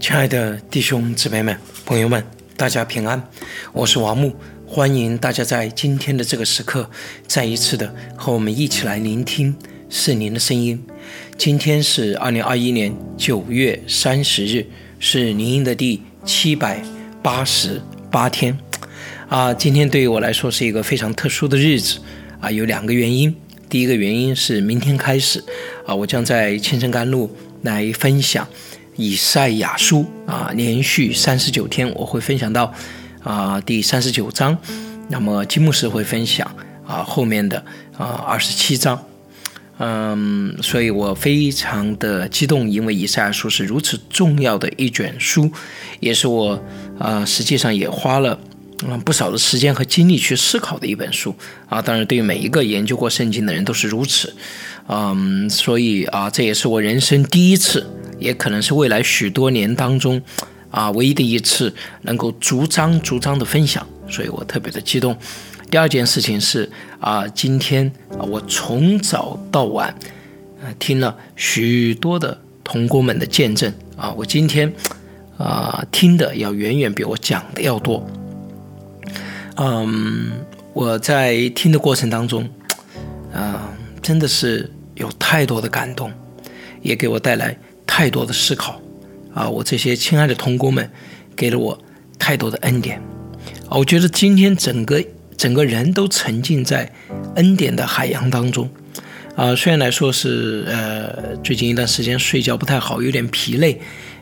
亲爱的弟兄姊妹们、朋友们，大家平安，我是王木，欢迎大家在今天的这个时刻，再一次的和我们一起来聆听圣灵的声音。今天是二零二一年九月三十日，是灵音的第七百八十八天。啊，今天对于我来说是一个非常特殊的日子啊，有两个原因。第一个原因是明天开始啊，我将在千城甘露来分享。以赛亚书啊，连续三十九天，我会分享到啊第三十九章。那么金牧师会分享啊后面的啊二十七章。嗯，所以我非常的激动，因为以赛亚书是如此重要的一卷书，也是我啊实际上也花了嗯不少的时间和精力去思考的一本书啊。当然，对于每一个研究过圣经的人都是如此。嗯，所以啊，这也是我人生第一次。也可能是未来许多年当中，啊，唯一的一次能够逐章逐章的分享，所以我特别的激动。第二件事情是啊，今天啊，我从早到晚，啊，听了许多的同工们的见证啊，我今天啊听的要远远比我讲的要多。嗯，我在听的过程当中，啊，真的是有太多的感动，也给我带来。太多的思考，啊，我这些亲爱的同工们，给了我太多的恩典，啊，我觉得今天整个整个人都沉浸在恩典的海洋当中，啊，虽然来说是呃最近一段时间睡觉不太好，有点疲累，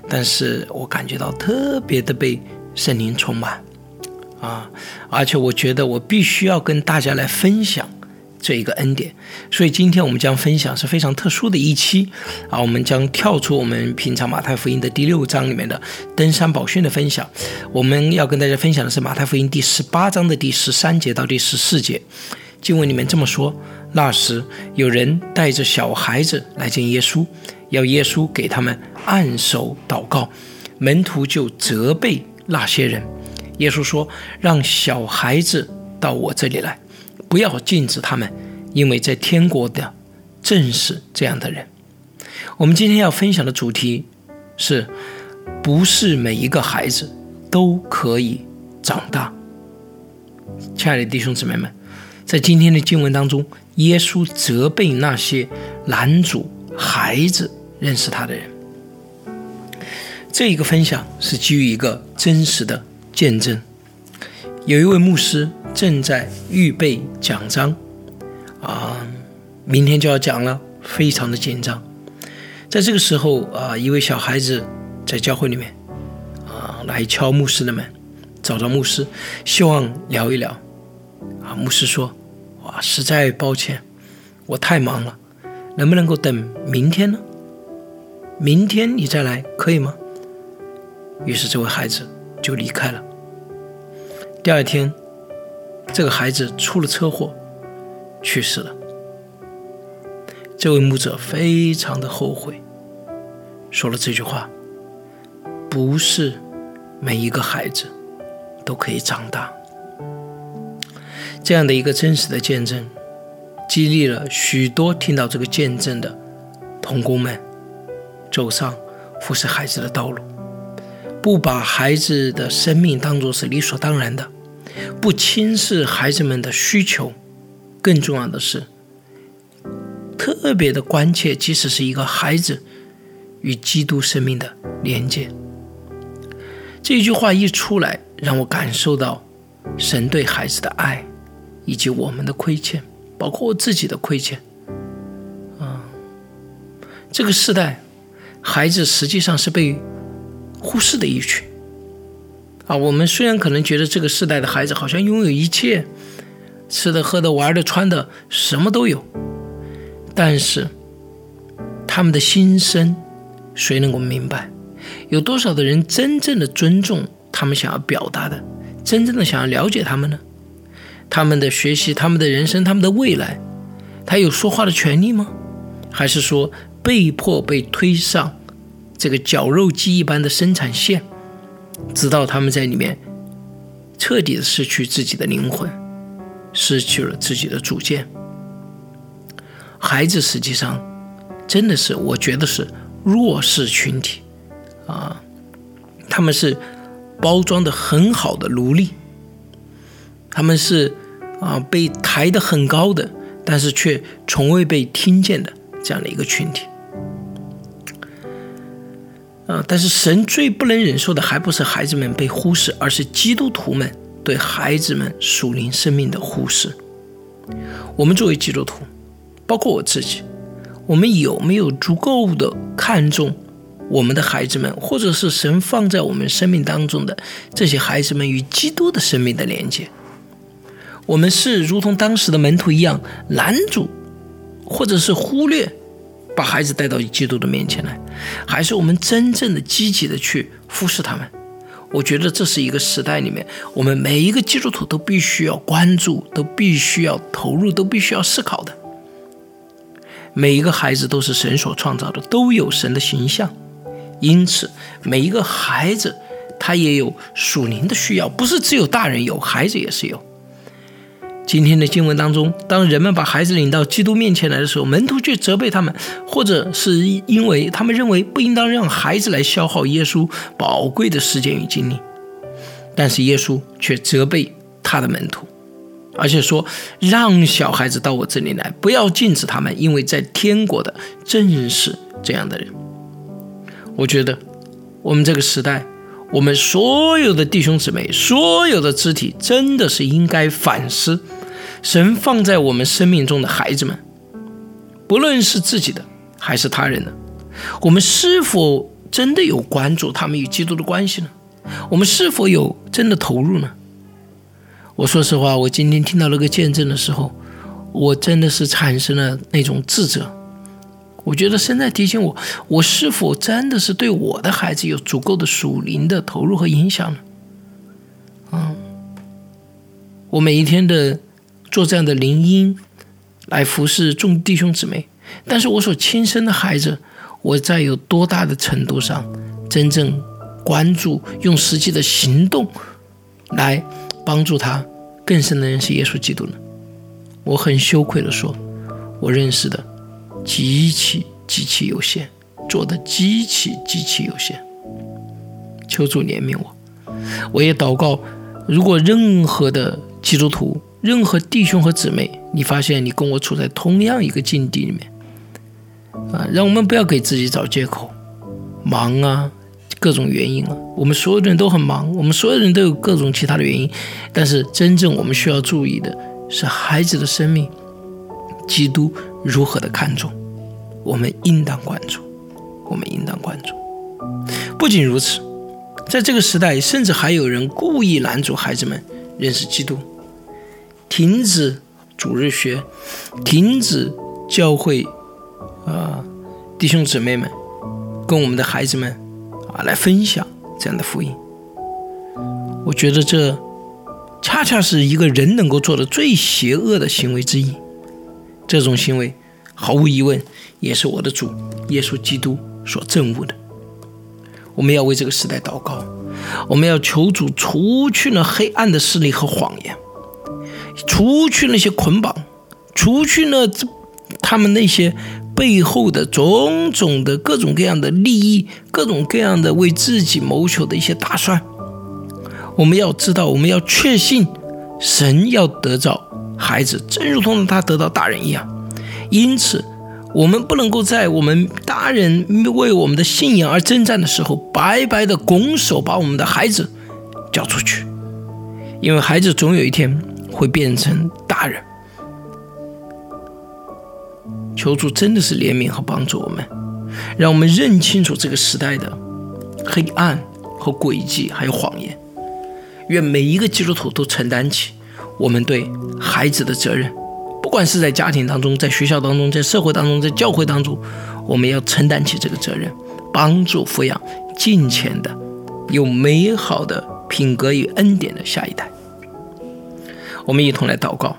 但是我感觉到特别的被圣灵充满，啊，而且我觉得我必须要跟大家来分享。这一个恩典，所以今天我们将分享是非常特殊的一期啊，我们将跳出我们平常马太福音的第六章里面的登山宝训的分享，我们要跟大家分享的是马太福音第十八章的第十三节到第十四节。经文里面这么说：那时有人带着小孩子来见耶稣，要耶稣给他们按手祷告，门徒就责备那些人。耶稣说：“让小孩子到我这里来。”不要禁止他们，因为在天国的正是这样的人。我们今天要分享的主题是：不是每一个孩子都可以长大。亲爱的弟兄姊妹们，在今天的经文当中，耶稣责备那些拦阻孩子认识他的人。这一个分享是基于一个真实的见证。有一位牧师。正在预备讲章，啊，明天就要讲了，非常的紧张。在这个时候啊，一位小孩子在教会里面啊来敲牧师的门，找到牧师，希望聊一聊。啊，牧师说：“哇，实在抱歉，我太忙了，能不能够等明天呢？明天你再来可以吗？”于是这位孩子就离开了。第二天。这个孩子出了车祸，去世了。这位牧者非常的后悔，说了这句话：“不是每一个孩子都可以长大。”这样的一个真实的见证，激励了许多听到这个见证的童工们，走上服侍孩子的道路，不把孩子的生命当作是理所当然的。不轻视孩子们的需求，更重要的是，特别的关切，即使是一个孩子与基督生命的连接。这句话一出来，让我感受到神对孩子的爱，以及我们的亏欠，包括我自己的亏欠。啊，这个时代，孩子实际上是被忽视的一群。啊，我们虽然可能觉得这个时代的孩子好像拥有一切，吃的、喝的、玩的、穿的，什么都有，但是他们的心声，谁能够明白？有多少的人真正的尊重他们想要表达的，真正的想要了解他们呢？他们的学习、他们的人生、他们的未来，他有说话的权利吗？还是说被迫被推上这个绞肉机一般的生产线？直到他们在里面彻底的失去自己的灵魂，失去了自己的主见。孩子实际上真的是，我觉得是弱势群体啊。他们是包装的很好的奴隶，他们是啊被抬得很高的，但是却从未被听见的这样的一个群体。啊！但是神最不能忍受的，还不是孩子们被忽视，而是基督徒们对孩子们属灵生命的忽视。我们作为基督徒，包括我自己，我们有没有足够的看重我们的孩子们，或者是神放在我们生命当中的这些孩子们与基督的生命的连接？我们是如同当时的门徒一样拦阻，或者是忽略？把孩子带到基督的面前来，还是我们真正的积极的去忽视他们？我觉得这是一个时代里面，我们每一个基督徒都必须要关注，都必须要投入，都必须要思考的。每一个孩子都是神所创造的，都有神的形象，因此每一个孩子他也有属灵的需要，不是只有大人有，孩子也是有。今天的经文当中，当人们把孩子领到基督面前来的时候，门徒却责备他们，或者是因为他们认为不应当让孩子来消耗耶稣宝贵的时间与精力。但是耶稣却责备他的门徒，而且说：“让小孩子到我这里来，不要禁止他们，因为在天国的正是这样的人。”我觉得，我们这个时代，我们所有的弟兄姊妹，所有的肢体，真的是应该反思。神放在我们生命中的孩子们，不论是自己的还是他人的，我们是否真的有关注他们与基督的关系呢？我们是否有真的投入呢？我说实话，我今天听到那个见证的时候，我真的是产生了那种自责。我觉得神在提醒我，我是否真的是对我的孩子有足够的属灵的投入和影响呢？嗯，我每一天的。做这样的灵音来服侍众弟兄姊妹，但是我所亲生的孩子，我在有多大的程度上真正关注，用实际的行动来帮助他更深的认识耶稣基督呢？我很羞愧的说，我认识的极其极其有限，做的极其极其有限。求主怜悯我，我也祷告，如果任何的基督徒。任何弟兄和姊妹，你发现你跟我处在同样一个境地里面，啊，让我们不要给自己找借口，忙啊，各种原因啊，我们所有的人都很忙，我们所有人都有各种其他的原因，但是真正我们需要注意的是孩子的生命，基督如何的看重，我们应当关注，我们应当关注。不仅如此，在这个时代，甚至还有人故意拦阻孩子们认识基督。停止主日学，停止教会啊，弟兄姊妹们跟我们的孩子们啊来分享这样的福音。我觉得这恰恰是一个人能够做的最邪恶的行为之一。这种行为毫无疑问也是我的主耶稣基督所憎恶的。我们要为这个时代祷告，我们要求主除去那黑暗的势力和谎言。除去那些捆绑，除去呢他们那些背后的种种的各种各样的利益，各种各样的为自己谋求的一些打算。我们要知道，我们要确信，神要得到孩子，正如同他得到大人一样。因此，我们不能够在我们大人为我们的信仰而征战的时候，白白的拱手把我们的孩子交出去，因为孩子总有一天。会变成大人，求主真的是怜悯和帮助我们，让我们认清楚这个时代的黑暗和诡计，还有谎言。愿每一个基督徒都承担起我们对孩子的责任，不管是在家庭当中，在学校当中，在社会当中，在教会当中，我们要承担起这个责任，帮助抚养敬虔的、有美好的品格与恩典的下一代。我们一同来祷告，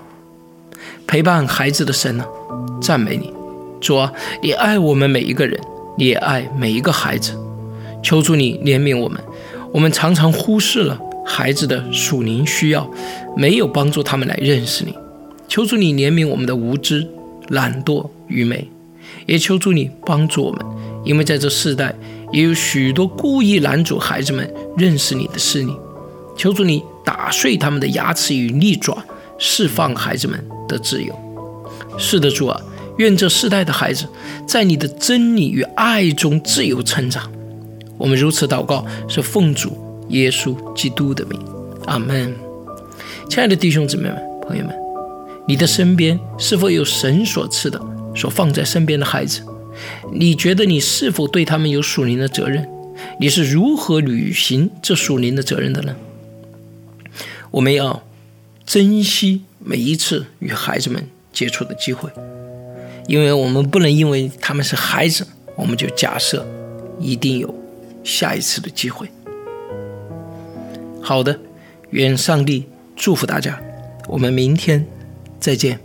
陪伴孩子的神呢，赞美你，主啊，你爱我们每一个人，你也爱每一个孩子，求主你怜悯我们，我们常常忽视了孩子的属灵需要，没有帮助他们来认识你，求主你怜悯我们的无知、懒惰、愚昧，也求主你帮助我们，因为在这世代也有许多故意拦阻孩子们认识你的势力。求主你打碎他们的牙齿与利爪，释放孩子们的自由。是的，主啊，愿这世代的孩子在你的真理与爱中自由成长。我们如此祷告，是奉主耶稣基督的名，阿门。亲爱的弟兄姊妹们、朋友们，你的身边是否有神所赐的、所放在身边的孩子？你觉得你是否对他们有属灵的责任？你是如何履行这属灵的责任的呢？我们要珍惜每一次与孩子们接触的机会，因为我们不能因为他们是孩子，我们就假设一定有下一次的机会。好的，愿上帝祝福大家，我们明天再见。